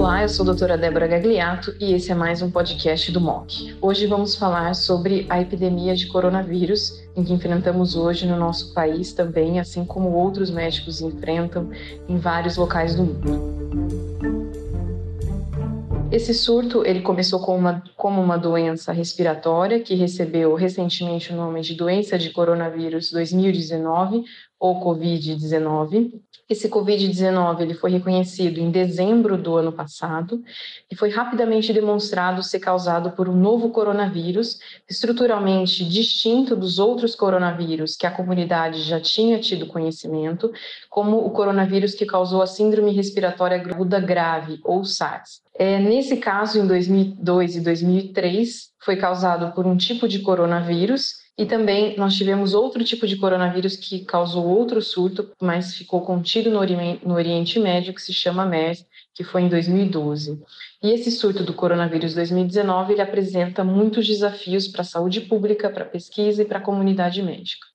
Olá, eu sou a doutora Débora Gagliato e esse é mais um podcast do MOC. Hoje vamos falar sobre a epidemia de coronavírus em que enfrentamos hoje no nosso país também, assim como outros médicos enfrentam em vários locais do mundo. Esse surto ele começou como uma, como uma doença respiratória que recebeu recentemente o nome de doença de coronavírus 2019 ou COVID-19. Esse COVID-19 ele foi reconhecido em dezembro do ano passado e foi rapidamente demonstrado ser causado por um novo coronavírus, estruturalmente distinto dos outros coronavírus que a comunidade já tinha tido conhecimento, como o coronavírus que causou a síndrome respiratória aguda grave ou SARS. É, nesse caso, em 2002 e 2003, foi causado por um tipo de coronavírus e também nós tivemos outro tipo de coronavírus que causou outro surto, mas ficou contido no, Oriente, no Oriente Médio, que se chama MERS, que foi em 2012. E esse surto do coronavírus 2019, ele apresenta muitos desafios para a saúde pública, para a pesquisa e para a comunidade médica.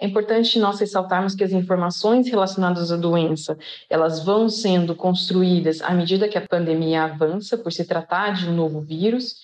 É importante nós ressaltarmos que as informações relacionadas à doença, elas vão sendo construídas à medida que a pandemia avança, por se tratar de um novo vírus,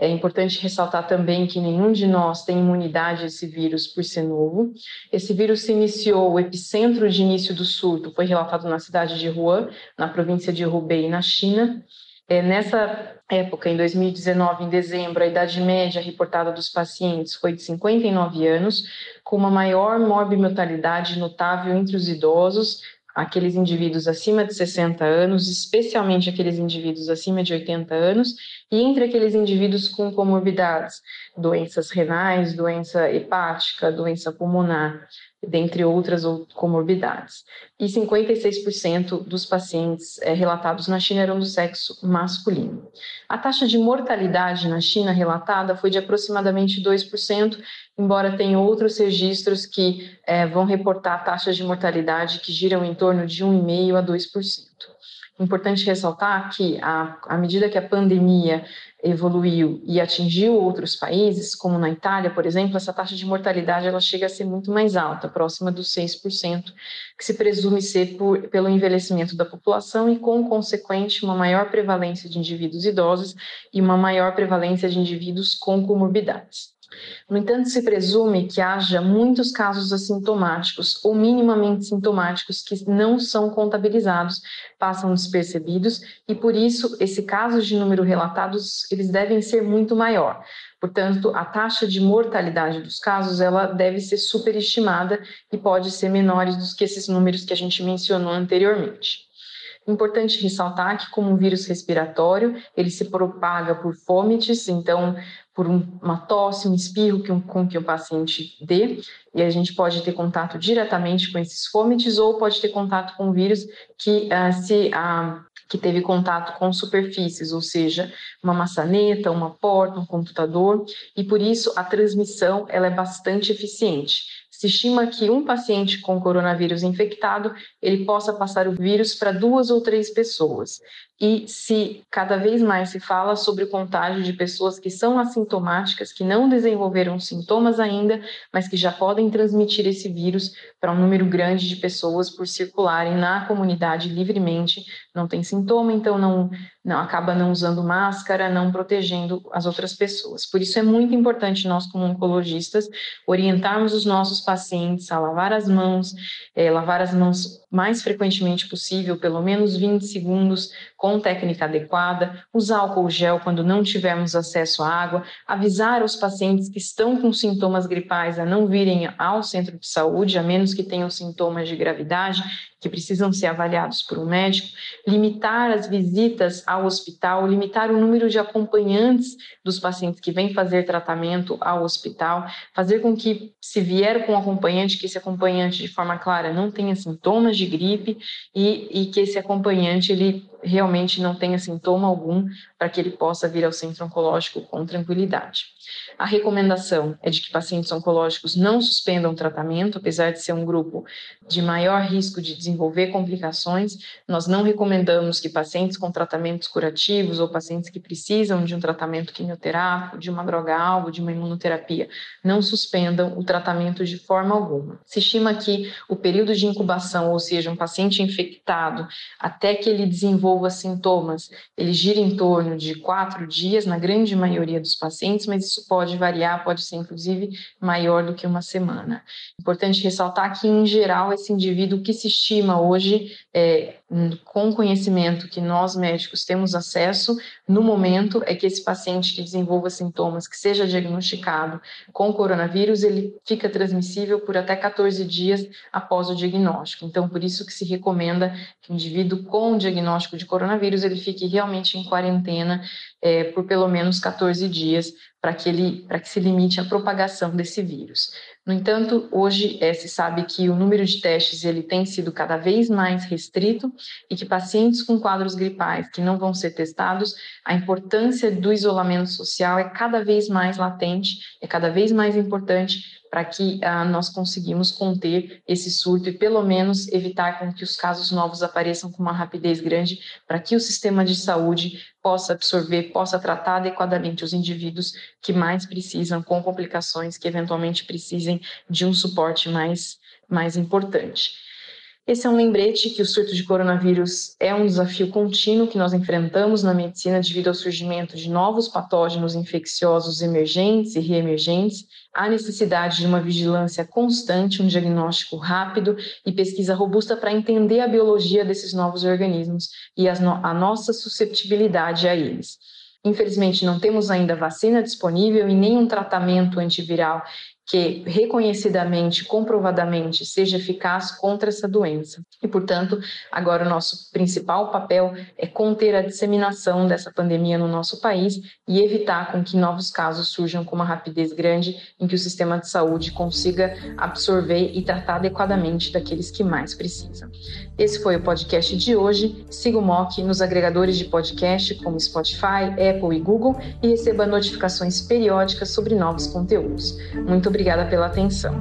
é importante ressaltar também que nenhum de nós tem imunidade a esse vírus por ser novo. Esse vírus se iniciou, o epicentro de início do surto foi relatado na cidade de Wuhan, na província de Hubei, na China. É, nessa época, em 2019, em dezembro, a idade média reportada dos pacientes foi de 59 anos, com uma maior morbimortalidade notável entre os idosos, aqueles indivíduos acima de 60 anos, especialmente aqueles indivíduos acima de 80 anos, e entre aqueles indivíduos com comorbidades, doenças renais, doença hepática, doença pulmonar, dentre outras comorbidades. E 56% dos pacientes é, relatados na China eram do sexo masculino. A taxa de mortalidade na China relatada foi de aproximadamente 2%, embora tenha outros registros que é, vão reportar taxas de mortalidade que giram em torno de 1,5% a 2%. Importante ressaltar que, à, à medida que a pandemia evoluiu e atingiu outros países, como na Itália, por exemplo, essa taxa de mortalidade ela chega a ser muito mais alta, próxima dos 6%, que se presume ser por, pelo envelhecimento da população e, com consequente, uma maior prevalência de indivíduos idosos e uma maior prevalência de indivíduos com comorbidades. No entanto, se presume que haja muitos casos assintomáticos ou minimamente sintomáticos que não são contabilizados, passam despercebidos e por isso esse caso de número relatados eles devem ser muito maior. Portanto, a taxa de mortalidade dos casos ela deve ser superestimada e pode ser menor do que esses números que a gente mencionou anteriormente. Importante ressaltar que, como um vírus respiratório, ele se propaga por fômites, então por uma tosse, um espirro que um, com que o paciente dê, e a gente pode ter contato diretamente com esses fômites ou pode ter contato com vírus que uh, se uh, que teve contato com superfícies, ou seja, uma maçaneta, uma porta, um computador, e por isso a transmissão ela é bastante eficiente. Se estima que um paciente com coronavírus infectado, ele possa passar o vírus para duas ou três pessoas. E se cada vez mais se fala sobre o contágio de pessoas que são assintomáticas, que não desenvolveram sintomas ainda, mas que já podem transmitir esse vírus para um número grande de pessoas por circularem na comunidade livremente, não tem sintoma, então não, não acaba não usando máscara, não protegendo as outras pessoas. Por isso é muito importante nós como oncologistas orientarmos os nossos pacientes a lavar as mãos, é, lavar as mãos mais frequentemente possível, pelo menos 20 segundos, com técnica adequada, usar álcool gel quando não tivermos acesso à água, avisar os pacientes que estão com sintomas gripais a não virem ao centro de saúde, a menos que tenham sintomas de gravidade, que precisam ser avaliados por um médico, limitar as visitas ao hospital, limitar o número de acompanhantes dos pacientes que vêm fazer tratamento ao hospital, fazer com que, se vier com acompanhante, que esse acompanhante, de forma clara, não tenha sintomas de gripe e, e que esse acompanhante ele realmente não tenha sintoma algum para que ele possa vir ao centro oncológico com tranquilidade. A recomendação é de que pacientes oncológicos não suspendam o tratamento, apesar de ser um grupo de maior risco de desenvolver complicações. Nós não recomendamos que pacientes com tratamentos curativos ou pacientes que precisam de um tratamento quimioterápico, de uma droga-alvo, de uma imunoterapia, não suspendam o tratamento de forma alguma. Se estima que o período de incubação, ou seja, um paciente infectado, até que ele desenvolva desenvolva sintomas, ele gira em torno de quatro dias, na grande maioria dos pacientes, mas isso pode variar, pode ser inclusive maior do que uma semana. Importante ressaltar que, em geral, esse indivíduo que se estima hoje, é, com conhecimento que nós médicos temos acesso, no momento, é que esse paciente que desenvolva sintomas, que seja diagnosticado com coronavírus, ele fica transmissível por até 14 dias após o diagnóstico. Então, por isso que se recomenda que o indivíduo com diagnóstico de coronavírus ele fique realmente em quarentena é, por pelo menos 14 dias para que ele que se limite a propagação desse vírus. No entanto, hoje é, se sabe que o número de testes ele tem sido cada vez mais restrito e que pacientes com quadros gripais que não vão ser testados, a importância do isolamento social é cada vez mais latente, é cada vez mais importante para que ah, nós conseguimos conter esse surto e pelo menos evitar com que os casos novos apareçam com uma rapidez grande, para que o sistema de saúde possa absorver, possa tratar adequadamente os indivíduos que mais precisam, com complicações, que eventualmente precisem de um suporte mais, mais importante. Esse é um lembrete que o surto de coronavírus é um desafio contínuo que nós enfrentamos na medicina devido ao surgimento de novos patógenos infecciosos emergentes e reemergentes, há necessidade de uma vigilância constante, um diagnóstico rápido e pesquisa robusta para entender a biologia desses novos organismos e a nossa susceptibilidade a eles. Infelizmente, não temos ainda vacina disponível e nenhum tratamento antiviral que reconhecidamente, comprovadamente, seja eficaz contra essa doença. E, portanto, agora o nosso principal papel é conter a disseminação dessa pandemia no nosso país e evitar com que novos casos surjam com uma rapidez grande em que o sistema de saúde consiga absorver e tratar adequadamente daqueles que mais precisam. Esse foi o podcast de hoje. Siga o MOC nos agregadores de podcast como Spotify, Apple e Google e receba notificações periódicas sobre novos conteúdos. Muito obrigada pela atenção.